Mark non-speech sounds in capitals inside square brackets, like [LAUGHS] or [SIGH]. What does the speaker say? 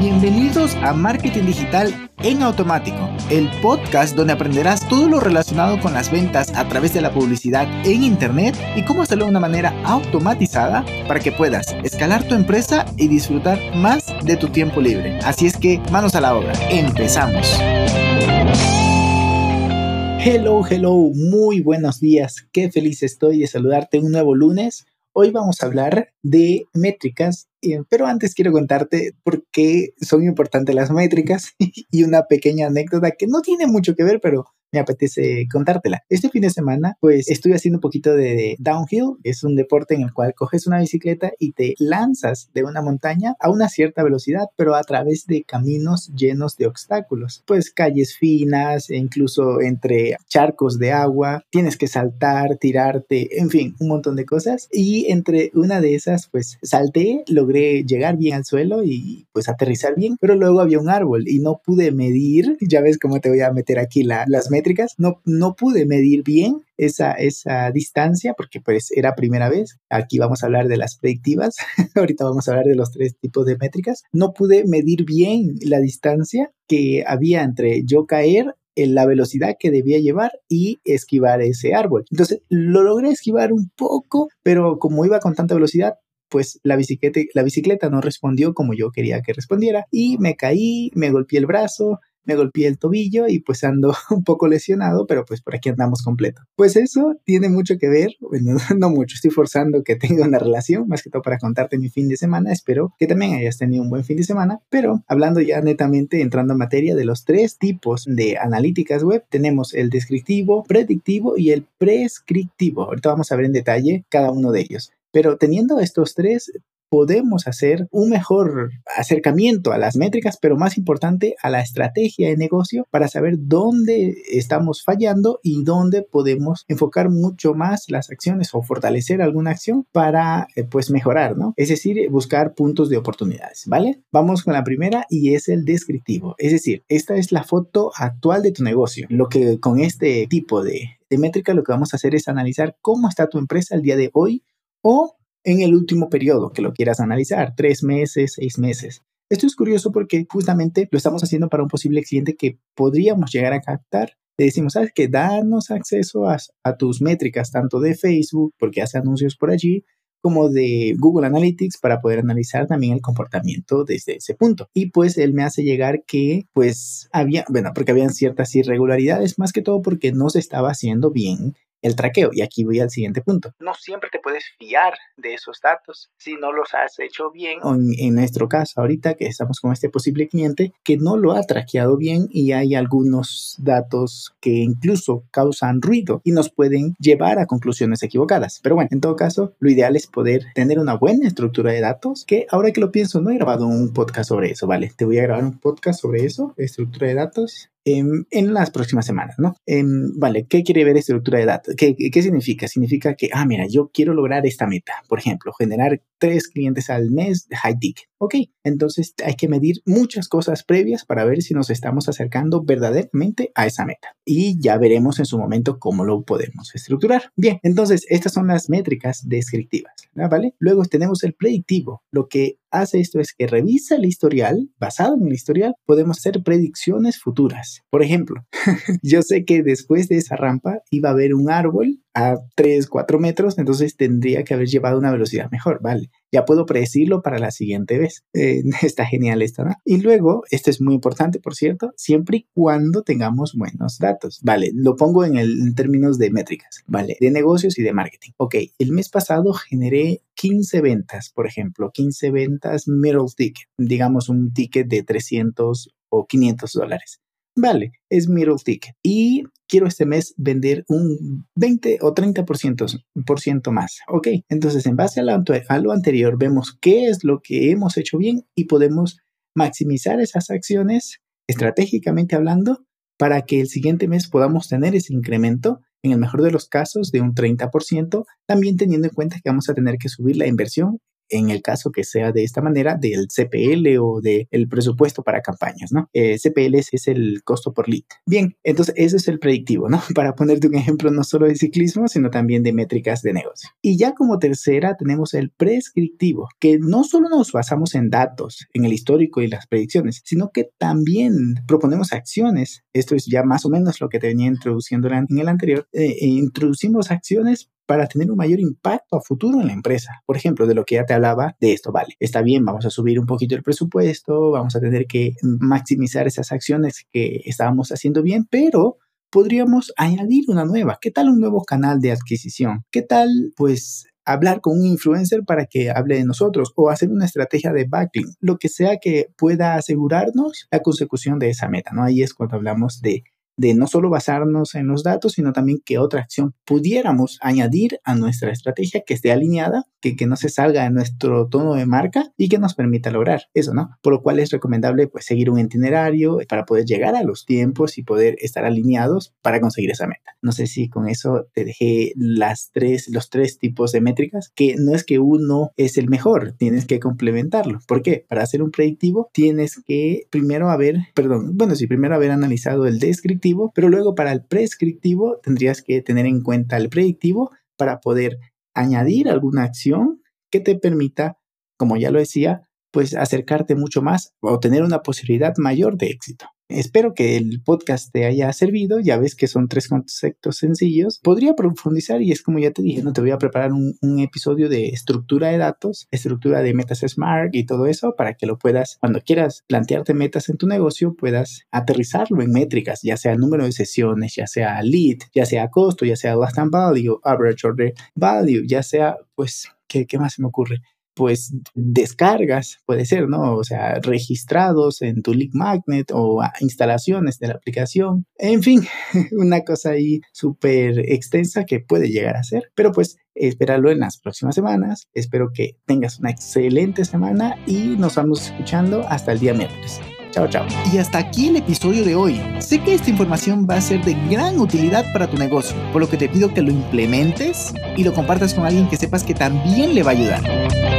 Bienvenidos a Marketing Digital en Automático, el podcast donde aprenderás todo lo relacionado con las ventas a través de la publicidad en Internet y cómo hacerlo de una manera automatizada para que puedas escalar tu empresa y disfrutar más de tu tiempo libre. Así es que manos a la obra, empezamos. Hello, hello, muy buenos días. Qué feliz estoy de saludarte un nuevo lunes. Hoy vamos a hablar de métricas, pero antes quiero contarte por qué son importantes las métricas [LAUGHS] y una pequeña anécdota que no tiene mucho que ver, pero me apetece contártela. Este fin de semana, pues estuve haciendo un poquito de downhill, es un deporte en el cual coges una bicicleta y te lanzas de una montaña a una cierta velocidad, pero a través de caminos llenos de obstáculos, pues calles finas, e incluso entre charcos de agua, tienes que saltar, tirarte, en fin, un montón de cosas. Y entre una de esas, pues salté, logré llegar bien al suelo y pues aterrizar bien, pero luego había un árbol y no pude medir, ya ves cómo te voy a meter aquí la, las no, no pude medir bien esa, esa distancia porque pues era primera vez. Aquí vamos a hablar de las predictivas, [LAUGHS] ahorita vamos a hablar de los tres tipos de métricas. No pude medir bien la distancia que había entre yo caer en la velocidad que debía llevar y esquivar ese árbol. Entonces lo logré esquivar un poco, pero como iba con tanta velocidad, pues la bicicleta, la bicicleta no respondió como yo quería que respondiera y me caí, me golpeé el brazo, me golpeé el tobillo y pues ando [LAUGHS] un poco lesionado, pero pues por aquí andamos completo. Pues eso tiene mucho que ver, bueno, [LAUGHS] no mucho, estoy forzando que tenga una relación, más que todo para contarte mi fin de semana, espero que también hayas tenido un buen fin de semana, pero hablando ya netamente, entrando en materia de los tres tipos de analíticas web, tenemos el descriptivo, predictivo y el prescriptivo. Ahorita vamos a ver en detalle cada uno de ellos. Pero teniendo estos tres, podemos hacer un mejor acercamiento a las métricas, pero más importante a la estrategia de negocio para saber dónde estamos fallando y dónde podemos enfocar mucho más las acciones o fortalecer alguna acción para eh, pues mejorar, ¿no? Es decir, buscar puntos de oportunidades, ¿vale? Vamos con la primera y es el descriptivo. Es decir, esta es la foto actual de tu negocio. Lo que con este tipo de, de métrica lo que vamos a hacer es analizar cómo está tu empresa el día de hoy o en el último periodo que lo quieras analizar, tres meses, seis meses. Esto es curioso porque justamente lo estamos haciendo para un posible cliente que podríamos llegar a captar. Le decimos, ¿sabes qué? Danos acceso a, a tus métricas, tanto de Facebook, porque hace anuncios por allí, como de Google Analytics para poder analizar también el comportamiento desde ese punto. Y pues él me hace llegar que pues había, bueno, porque habían ciertas irregularidades, más que todo porque no se estaba haciendo bien el traqueo. Y aquí voy al siguiente punto. No siempre te puedes fiar de esos datos si no los has hecho bien. En, en, nuestro caso, ahorita que estamos con este posible cliente que no lo ha traqueado bien y hay algunos datos que incluso causan ruido y nos pueden llevar a conclusiones equivocadas. Pero bueno, en todo caso, lo ideal es poder tener una buena estructura de datos que ahora que lo pienso, no he grabado un podcast sobre eso, ¿vale? Te voy a grabar un podcast sobre eso, estructura de datos en las próximas semanas, ¿no? vale, ¿qué quiere ver estructura de datos? ¿Qué, ¿Qué significa? Significa que, ah, mira, yo quiero lograr esta meta, por ejemplo, generar tres clientes al mes de high ticket. Ok, entonces hay que medir muchas cosas previas para ver si nos estamos acercando verdaderamente a esa meta. Y ya veremos en su momento cómo lo podemos estructurar. Bien, entonces estas son las métricas descriptivas, ¿vale? Luego tenemos el predictivo. Lo que hace esto es que revisa el historial, basado en el historial, podemos hacer predicciones futuras. Por ejemplo, [LAUGHS] yo sé que después de esa rampa iba a haber un árbol a 3, 4 metros, entonces tendría que haber llevado una velocidad mejor, ¿vale? Ya puedo predecirlo para la siguiente vez. Eh, [LAUGHS] está genial esto, ¿no? Y luego, esto es muy importante, por cierto, siempre y cuando tengamos buenos datos, ¿vale? Lo pongo en, el, en términos de métricas, ¿vale? De negocios y de marketing. Ok, el mes pasado generé 15 ventas, por ejemplo, 15 ventas middle ticket, digamos un ticket de 300 o 500 dólares. Vale, es middle ticket. Y quiero este mes vender un 20 o 30% por ciento más. Ok, entonces en base a a lo anterior vemos qué es lo que hemos hecho bien y podemos maximizar esas acciones estratégicamente hablando para que el siguiente mes podamos tener ese incremento, en el mejor de los casos, de un 30%, también teniendo en cuenta que vamos a tener que subir la inversión en el caso que sea de esta manera, del CPL o del presupuesto para campañas, ¿no? Eh, CPL es el costo por lead. Bien, entonces ese es el predictivo, ¿no? [LAUGHS] Para ponerte un ejemplo no solo de ciclismo, sino también de métricas de negocio. Y ya como tercera tenemos el prescriptivo, que no solo nos basamos en datos, en el histórico y las predicciones, sino que también proponemos acciones. Esto es ya más o menos lo que te venía introduciendo en el anterior. Eh, e introducimos acciones para tener un mayor impacto a futuro en la empresa. Por ejemplo, de lo que ya te hablaba de esto, vale, está bien, vamos a subir un poquito el presupuesto, vamos a tener que maximizar esas acciones que estábamos haciendo bien, pero podríamos añadir una nueva. ¿Qué tal un nuevo canal de adquisición? ¿Qué tal, pues, hablar con un influencer para que hable de nosotros o hacer una estrategia de backlink, lo que sea que pueda asegurarnos la consecución de esa meta, ¿no? Ahí es cuando hablamos de de no solo basarnos en los datos, sino también que otra acción pudiéramos añadir a nuestra estrategia que esté alineada, que, que no se salga de nuestro tono de marca y que nos permita lograr eso, ¿no? Por lo cual es recomendable pues seguir un itinerario para poder llegar a los tiempos y poder estar alineados para conseguir esa meta. No sé si con eso te dejé las tres, los tres tipos de métricas, que no es que uno es el mejor, tienes que complementarlo. ¿Por qué? Para hacer un predictivo tienes que primero haber, perdón, bueno, sí, primero haber analizado el descriptivo pero luego para el prescriptivo tendrías que tener en cuenta el predictivo para poder añadir alguna acción que te permita, como ya lo decía, pues acercarte mucho más o tener una posibilidad mayor de éxito. Espero que el podcast te haya servido. Ya ves que son tres conceptos sencillos. Podría profundizar y es como ya te dije, no te voy a preparar un, episodio de estructura de datos, estructura de metas Smart y todo eso para que lo puedas, cuando quieras plantearte metas en tu negocio, puedas aterrizarlo en métricas, ya sea número de sesiones, ya sea lead, ya sea costo, ya sea last time value, average order value, ya sea, pues, ¿qué, qué más se me ocurre? Pues descargas, puede ser, ¿no? O sea, registrados en tu Lead Magnet o instalaciones de la aplicación. En fin, [LAUGHS] una cosa ahí súper extensa que puede llegar a ser, pero pues espéralo en las próximas semanas. Espero que tengas una excelente semana y nos vamos escuchando hasta el día miércoles. Chao, chao. Y hasta aquí el episodio de hoy. Sé que esta información va a ser de gran utilidad para tu negocio, por lo que te pido que lo implementes y lo compartas con alguien que sepas que también le va a ayudar.